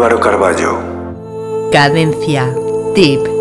Álvaro Carballo. Cadencia Deep.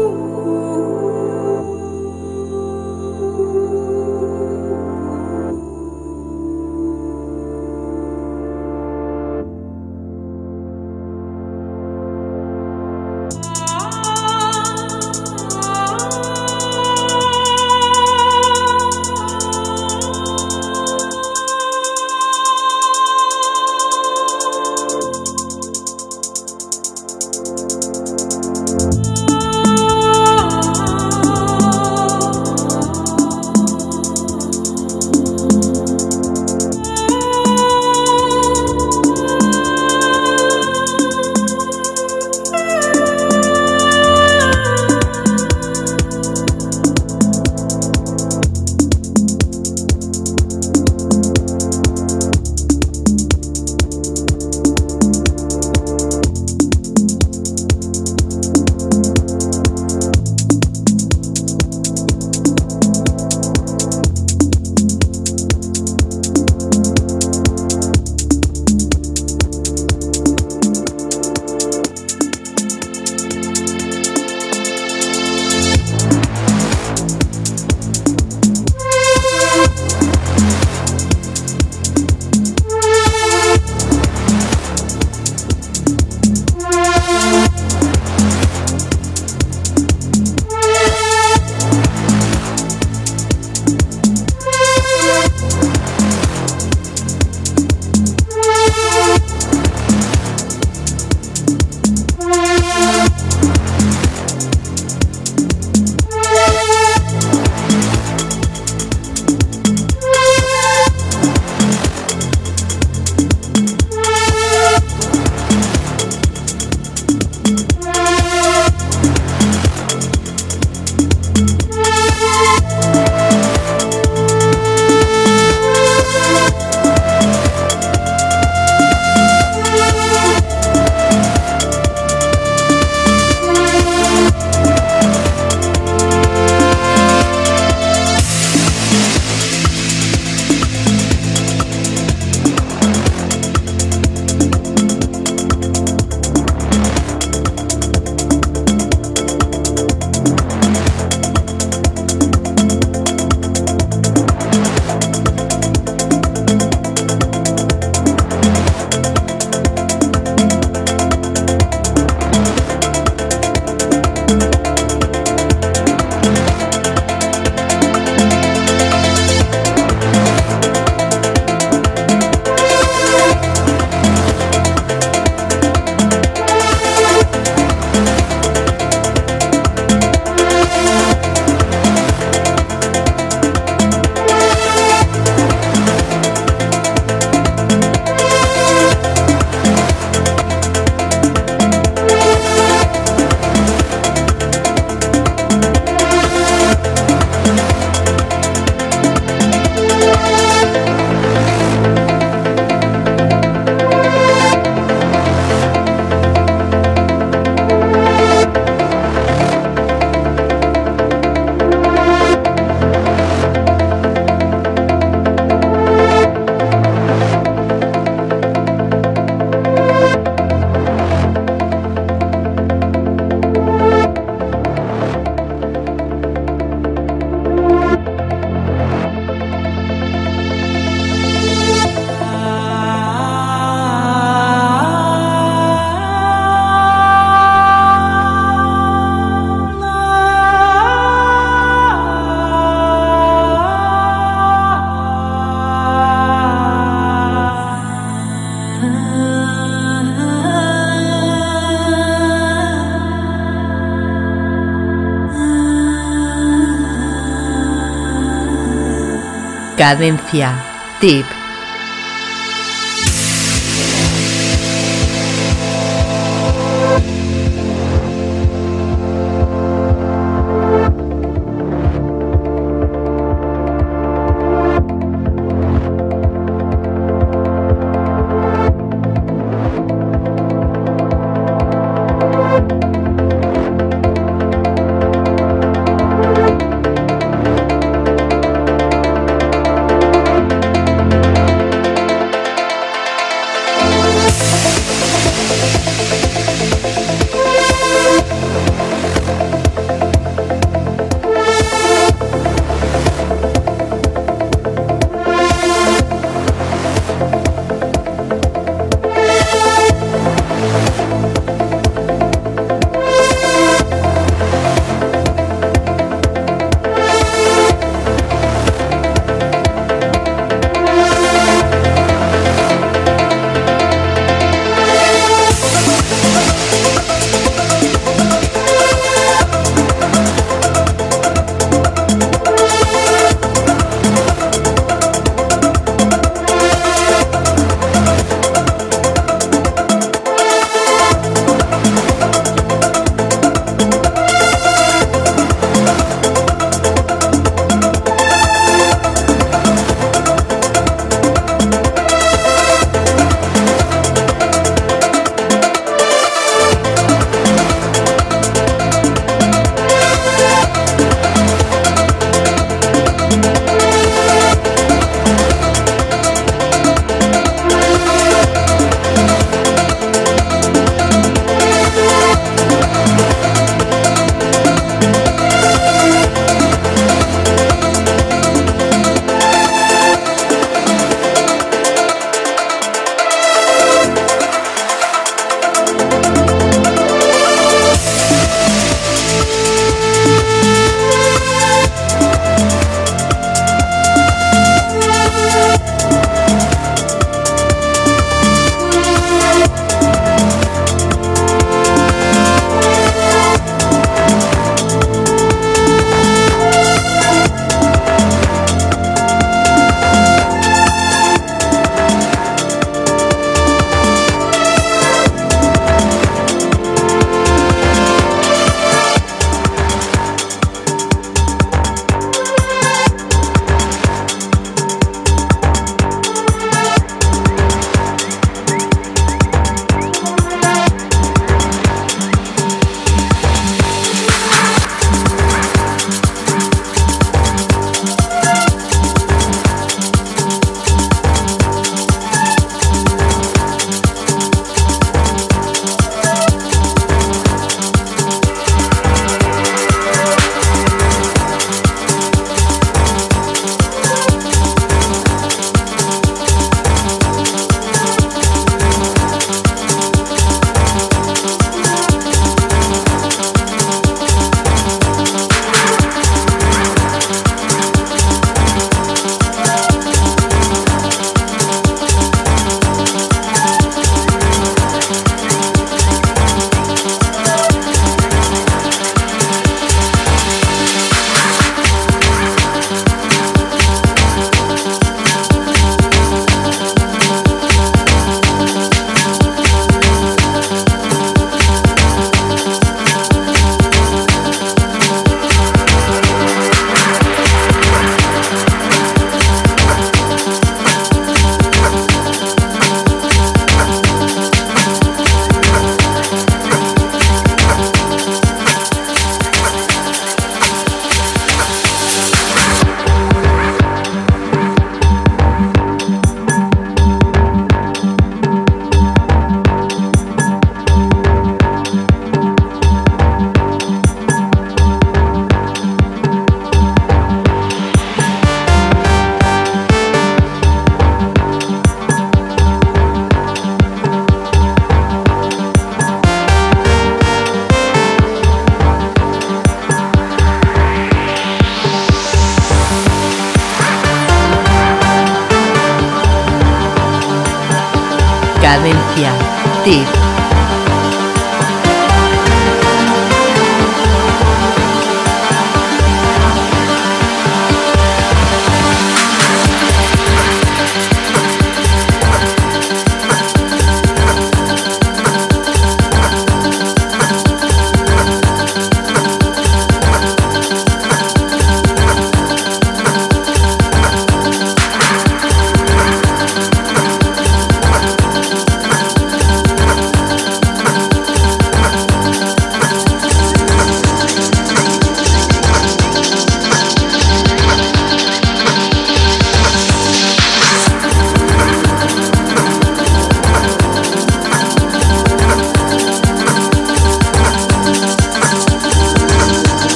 Cadencia. Tip.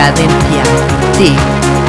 Filadelfia. Sí.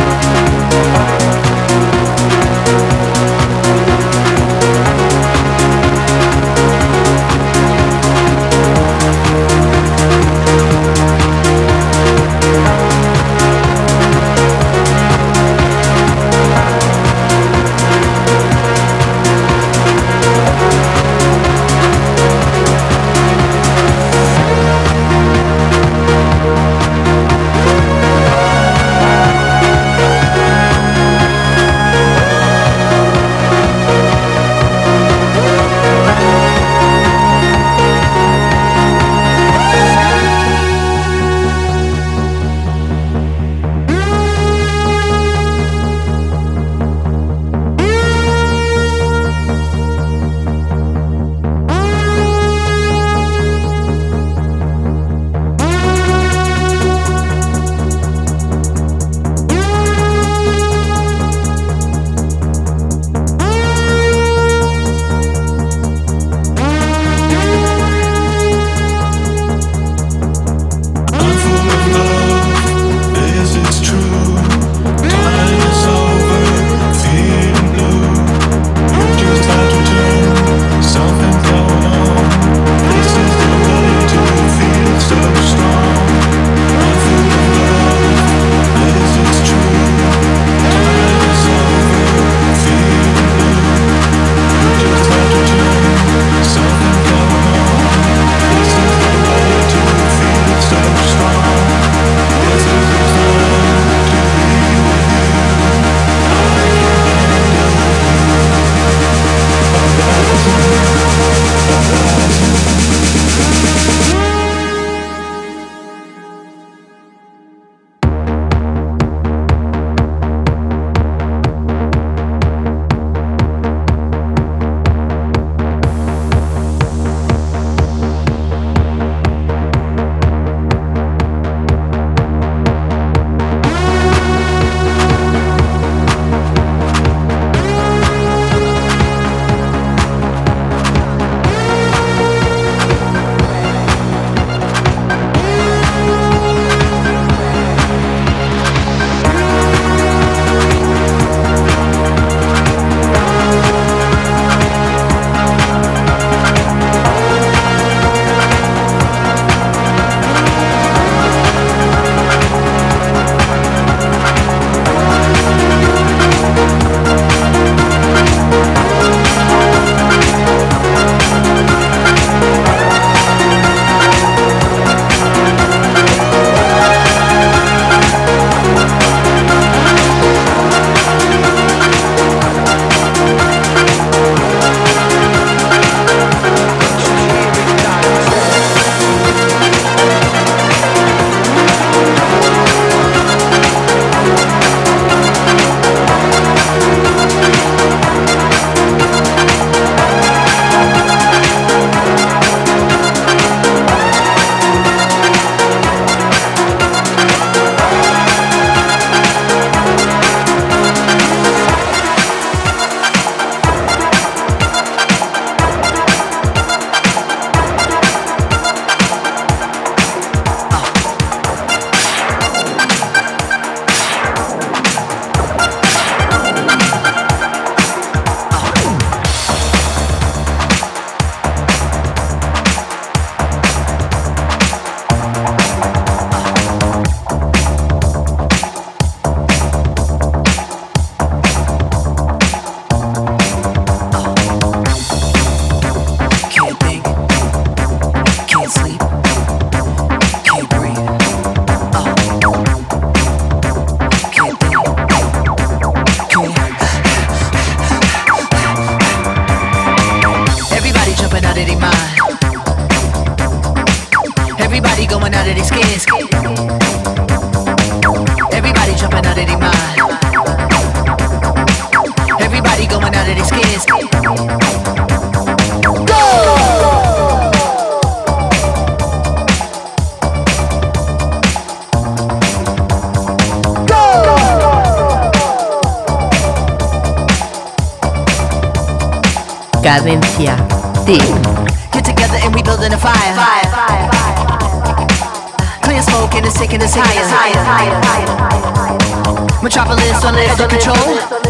Of control.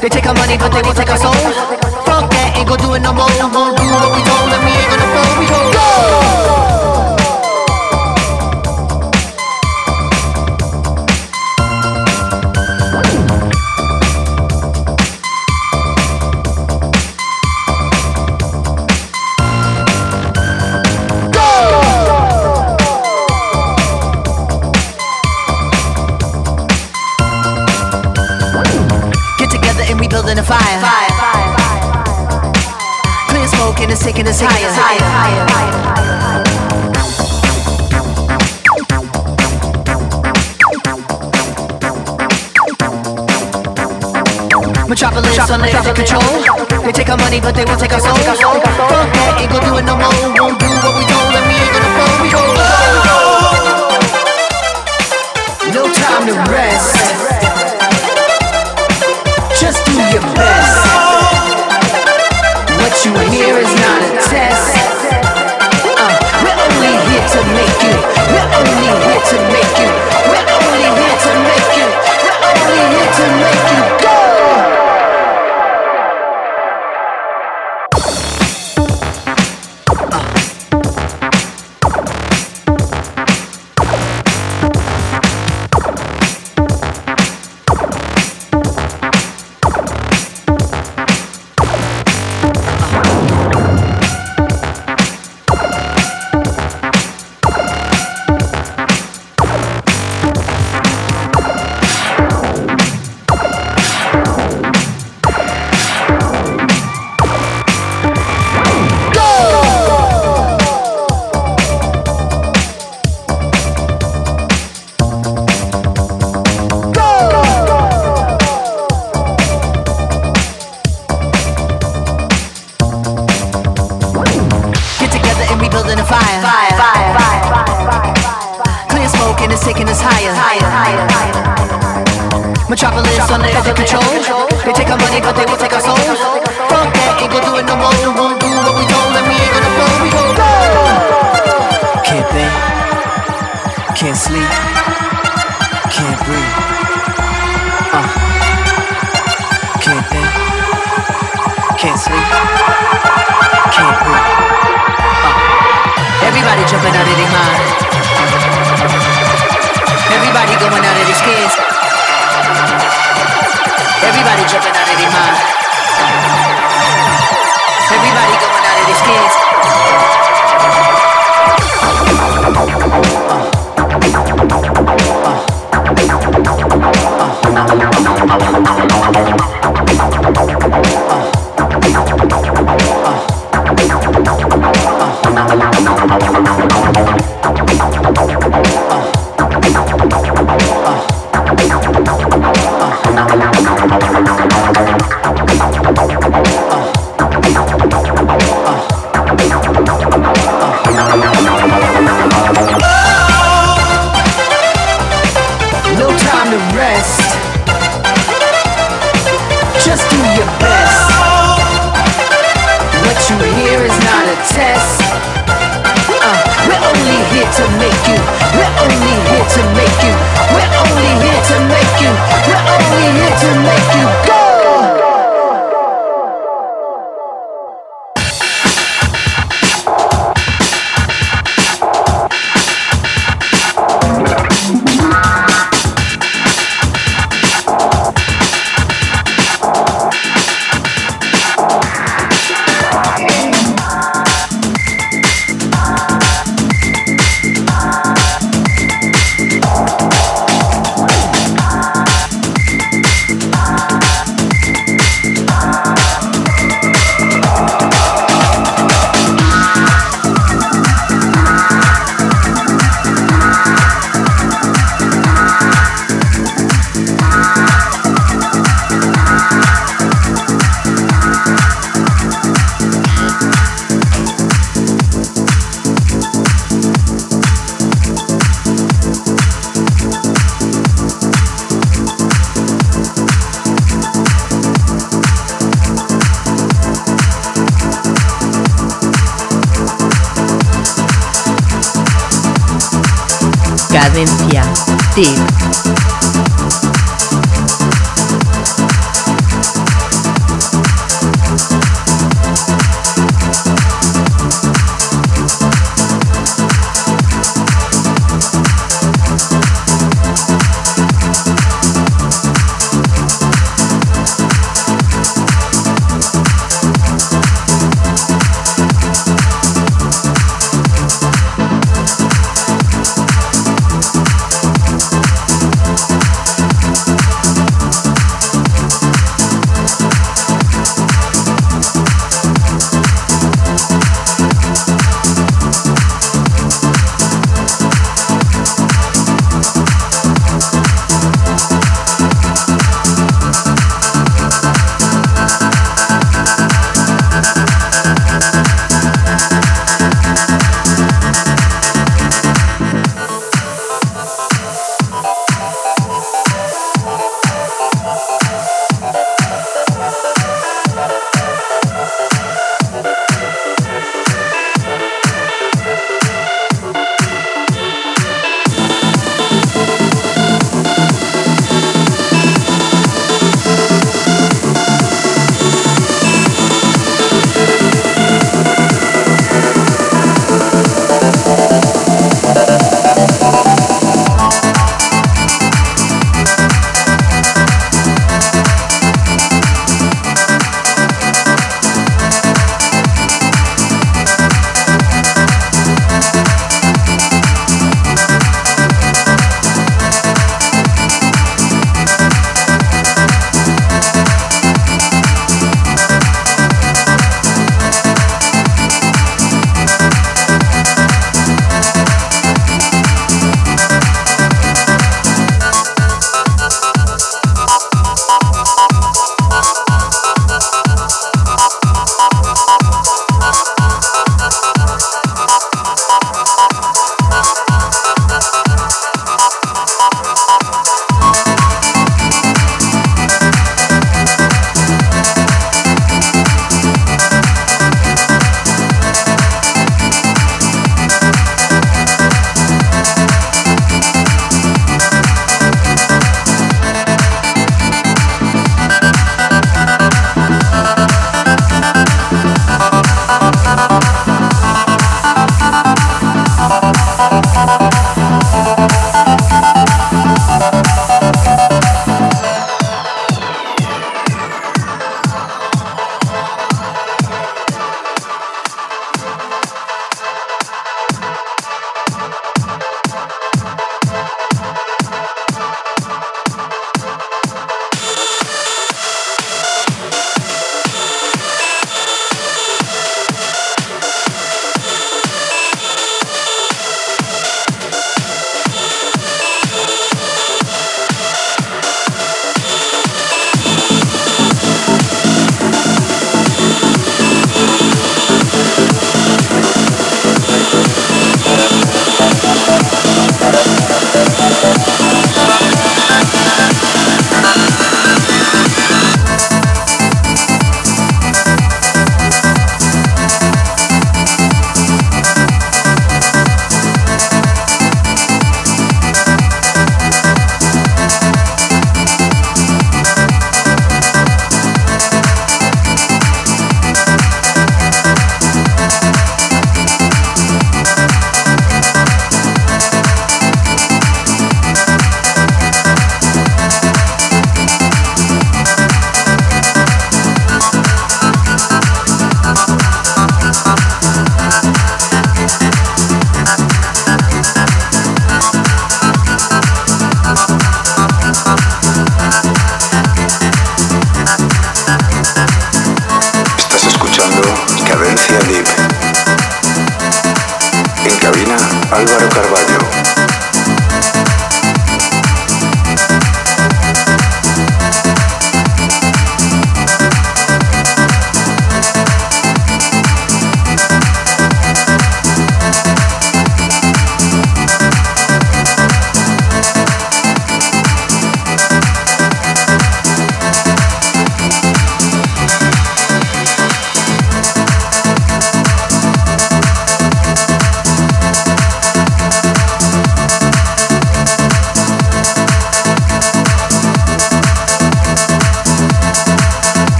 They take our money, but they won't take our soul. Fuck that, ain't gon' do it no more. Smoke and it's taking us higher. Metropolis on the edge control. They take our money, but they won't take our soul. Fuck that, ain't gon' do it no more. Won't do what we told them, we ain't gonna fold. We gon' go. No time to rest. Just do your best. What you hear is not We're only here to make you. Going out of their skins. Everybody jumping out of their mind. Everybody going out of their skins. No Cadencia. Tip.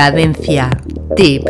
Cadencia. Tip.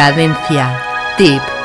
Cadencia. Tip.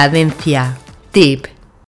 Cadencia. Tip.